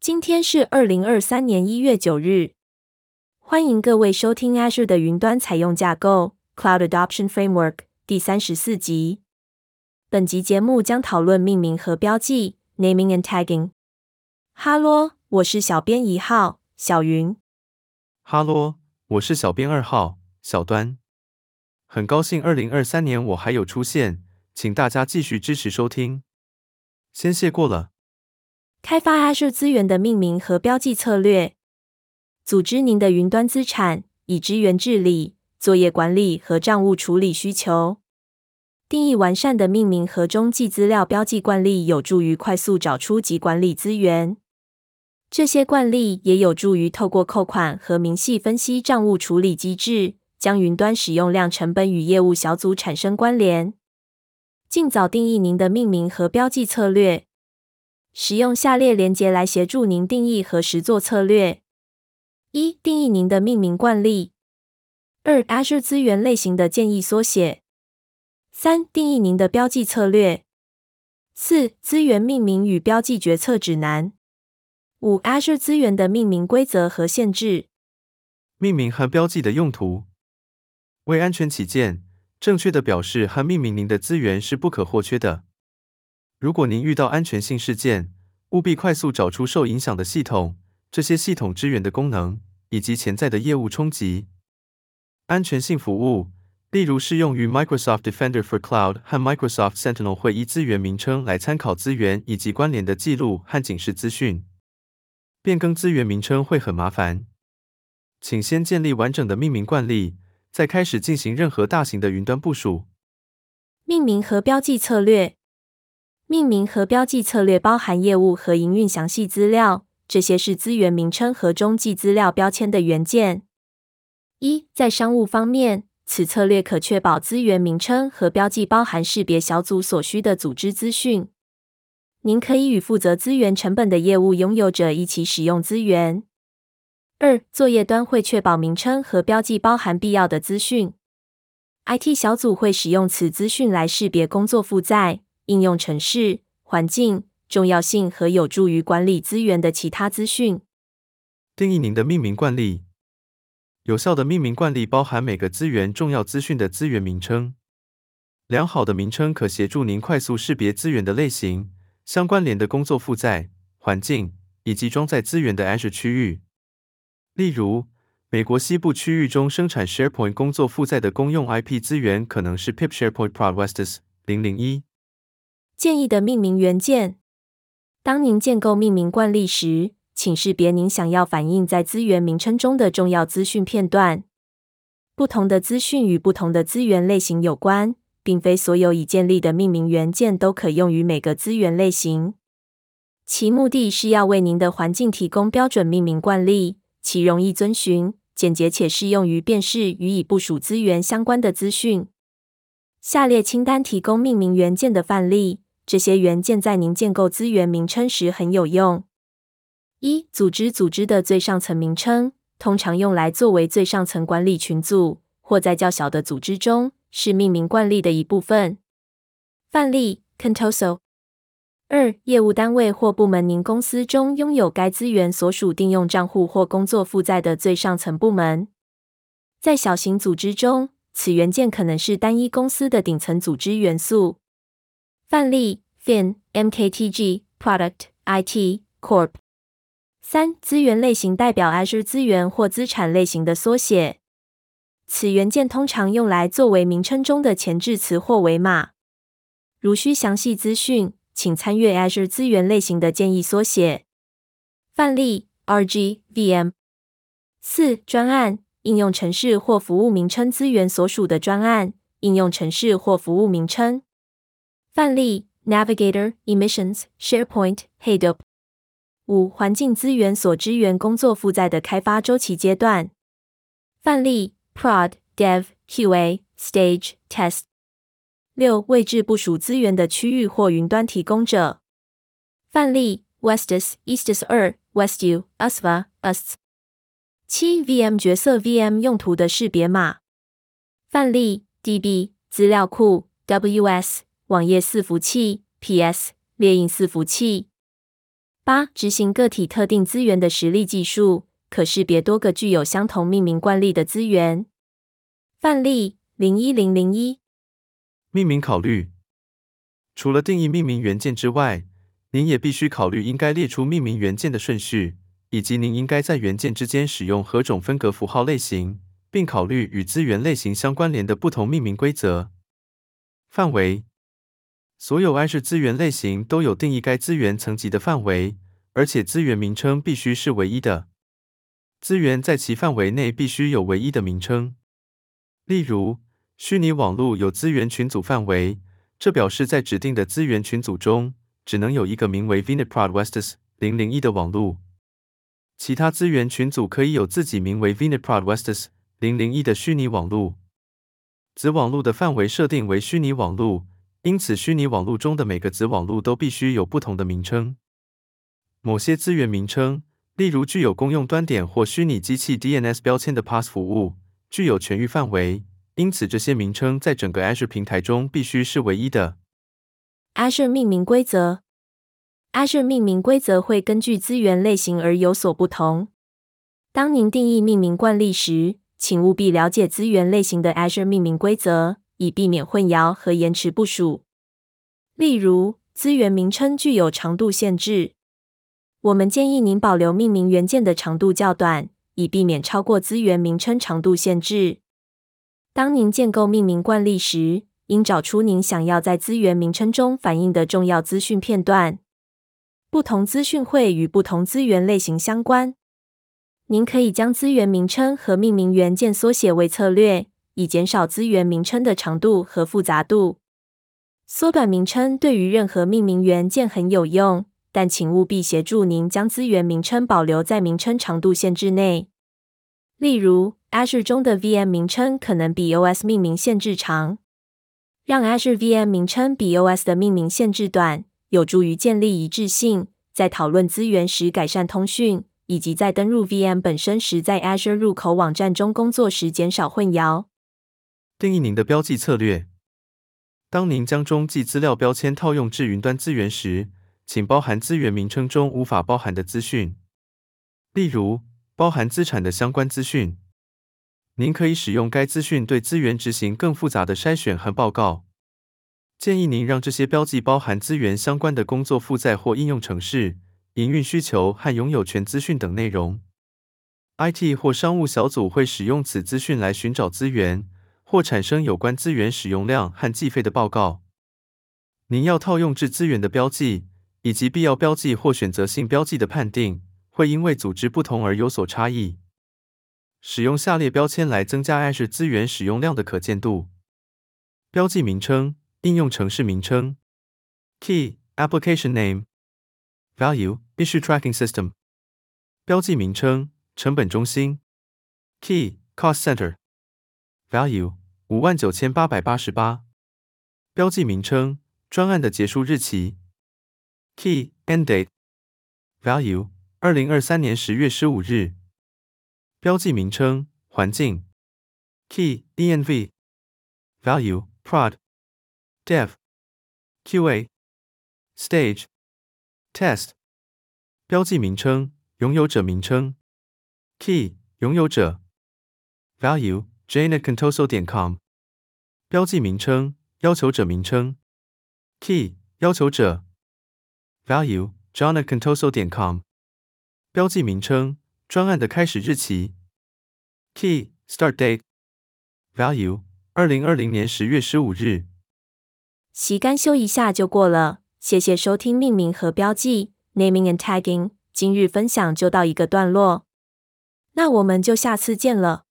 今天是二零二三年一月九日。欢迎各位收听 Azure 的云端采用架构 Cloud Adoption Framework 第三十四集。本集节目将讨论命名和标记 Naming and Tagging。哈喽，我是小编一号小云。哈喽，我是小编二号小端。很高兴二零二三年我还有出现，请大家继续支持收听。先谢过了。开发 Azure 资源的命名和标记策略。组织您的云端资产，以支援治理、作业管理和账务处理需求。定义完善的命名和中继资料标记惯例有助于快速找出及管理资源。这些惯例也有助于透过扣款和明细分析账务处理机制，将云端使用量成本与业务小组产生关联。尽早定义您的命名和标记策略。使用下列连接来协助您定义和实作策略：一、定义您的命名惯例；二、Azure 资源类型的建议缩写；三、定义您的标记策略；四、资源命名与标记决策指南；五、Azure 资源的命名规则和限制。命名和标记的用途：为安全起见。正确的表示和命名您的资源是不可或缺的。如果您遇到安全性事件，务必快速找出受影响的系统、这些系统支援的功能以及潜在的业务冲击。安全性服务，例如适用于 Microsoft Defender for Cloud 和 Microsoft Sentinel 会依资源名称来参考资源以及关联的记录和警示资讯。变更资源名称会很麻烦，请先建立完整的命名惯例。再开始进行任何大型的云端部署。命名和标记策略。命名和标记策略包含业务和营运详细资料，这些是资源名称和中继资料标签的元件。一，在商务方面，此策略可确保资源名称和标记包含识别小组所需的组织资讯。您可以与负责资源成本的业务拥有者一起使用资源。二，作业端会确保名称和标记包含必要的资讯。IT 小组会使用此资讯来识别工作负载、应用程式、环境、重要性和有助于管理资源的其他资讯。定义您的命名惯例。有效的命名惯例包含每个资源重要资讯的资源名称。良好的名称可协助您快速识别资源的类型、相关联的工作负载、环境以及装载资源的 Azure 区域。例如，美国西部区域中生产 SharePoint 工作负载的公用 IP 资源可能是 pip SharePoint Prod Westus 零零一。建议的命名元件。当您建构命名惯例时，请识别您想要反映在资源名称中的重要资讯片段。不同的资讯与不同的资源类型有关，并非所有已建立的命名元件都可用于每个资源类型。其目的是要为您的环境提供标准命名惯例。其容易遵循、简洁且适用于辨识与已部署资源相关的资讯。下列清单提供命名元件的范例，这些元件在您建构资源名称时很有用。一、组织组织的最上层名称，通常用来作为最上层管理群组，或在较小的组织中是命名惯例的一部分。范例：Contoso。二、业务单位或部门，您公司中拥有该资源所属定用账户或工作负载的最上层部门。在小型组织中，此元件可能是单一公司的顶层组织元素。范例：Fin、MKTG、Product、IT、Corp。三、资源类型代表 Azure 资源或资产类型的缩写。此元件通常用来作为名称中的前置词或尾码。如需详细资讯，请参阅 Azure 资源类型的建议缩写。范例：RG、VM。四、专案、应用程式或服务名称资源所属的专案、应用程式或服务名称。范例：Navigator、Emissions、SharePoint、Hadoop。五、环境资源所支援工作负载的开发周期阶段。范例：Prod、Dev、QA、Stage、Test。六、位置部署资源的区域或云端提供者。范例：Westus、Eastus 二、Westu、USVA、UST。七、VM 角色 VM 用途的识别码。范例：DB、资料库、WS、网页伺服器、PS、列印伺服器。八、执行个体特定资源的实例技术，可识别多个具有相同命名惯例的资源。范例零一零零一。命名考虑：除了定义命名元件之外，您也必须考虑应该列出命名元件的顺序，以及您应该在元件之间使用何种分隔符号类型，并考虑与资源类型相关联的不同命名规则。范围：所有 Azure 资源类型都有定义该资源层级的范围，而且资源名称必须是唯一的。资源在其范围内必须有唯一的名称。例如，虚拟网络有资源群组范围，这表示在指定的资源群组中，只能有一个名为 Viniprod Westus 零零一的网络。其他资源群组可以有自己名为 Viniprod Westus 零零一的虚拟网络。子网络的范围设定为虚拟网络，因此虚拟网络中的每个子网络都必须有不同的名称。某些资源名称，例如具有公用端点或虚拟机器 DNS 标签的 Pass 服务，具有全域范围，因此这些名称在整个 Azure 平台中必须是唯一的。Azure 命名规则：Azure 命名规则会根据资源类型而有所不同。当您定义命名惯例时，请务必了解资源类型的 Azure 命名规则，以避免混淆和延迟部署。例如，资源名称具有长度限制，我们建议您保留命名元件的长度较短，以避免超过资源名称长度限制。当您建构命名惯例时，应找出您想要在资源名称中反映的重要资讯片段。不同资讯会与不同资源类型相关。您可以将资源名称和命名元件缩写为策略，以减少资源名称的长度和复杂度。缩短名称对于任何命名元件很有用，但请务必协助您将资源名称保留在名称长度限制内。例如，Azure 中的 VM 名称可能比 OS 命名限制长。让 Azure VM 名称比 OS 的命名限制短，有助于建立一致性，在讨论资源时改善通讯，以及在登入 VM 本身时，在 Azure 入口网站中工作时减少混淆。定义您的标记策略。当您将中继资料标签套用至云端资源时，请包含资源名称中无法包含的资讯，例如包含资产的相关资讯。您可以使用该资讯对资源执行更复杂的筛选和报告。建议您让这些标记包含资源相关的工作负载或应用程式、营运需求和拥有权资讯等内容。IT 或商务小组会使用此资讯来寻找资源，或产生有关资源使用量和计费的报告。您要套用至资源的标记，以及必要标记或选择性标记的判定，会因为组织不同而有所差异。使用下列标签来增加 Azure 资源使用量的可见度：标记名称、应用程式名称、Key Application Name、Value Issue Tracking System、标记名称、成本中心、Key Cost Center、Value 五万九千八百八十八、标记名称、专案的结束日期、Key End Date、Value 二零二三年十月十五日。标记名称、环境、Key env、Value Prod、Dev、QA、Stage、Test。标记名称、拥有者名称、Key 拥有者、Value JNetContoso 点 com。标记名称、要求者名称、Key 要求者、Value John at contoso 点 com。标记名称。专案的开始日期，Key Start Date Value 二零二零年十月十五日。习干修一下就过了，谢谢收听命名和标记 Naming and Tagging。今日分享就到一个段落，那我们就下次见了。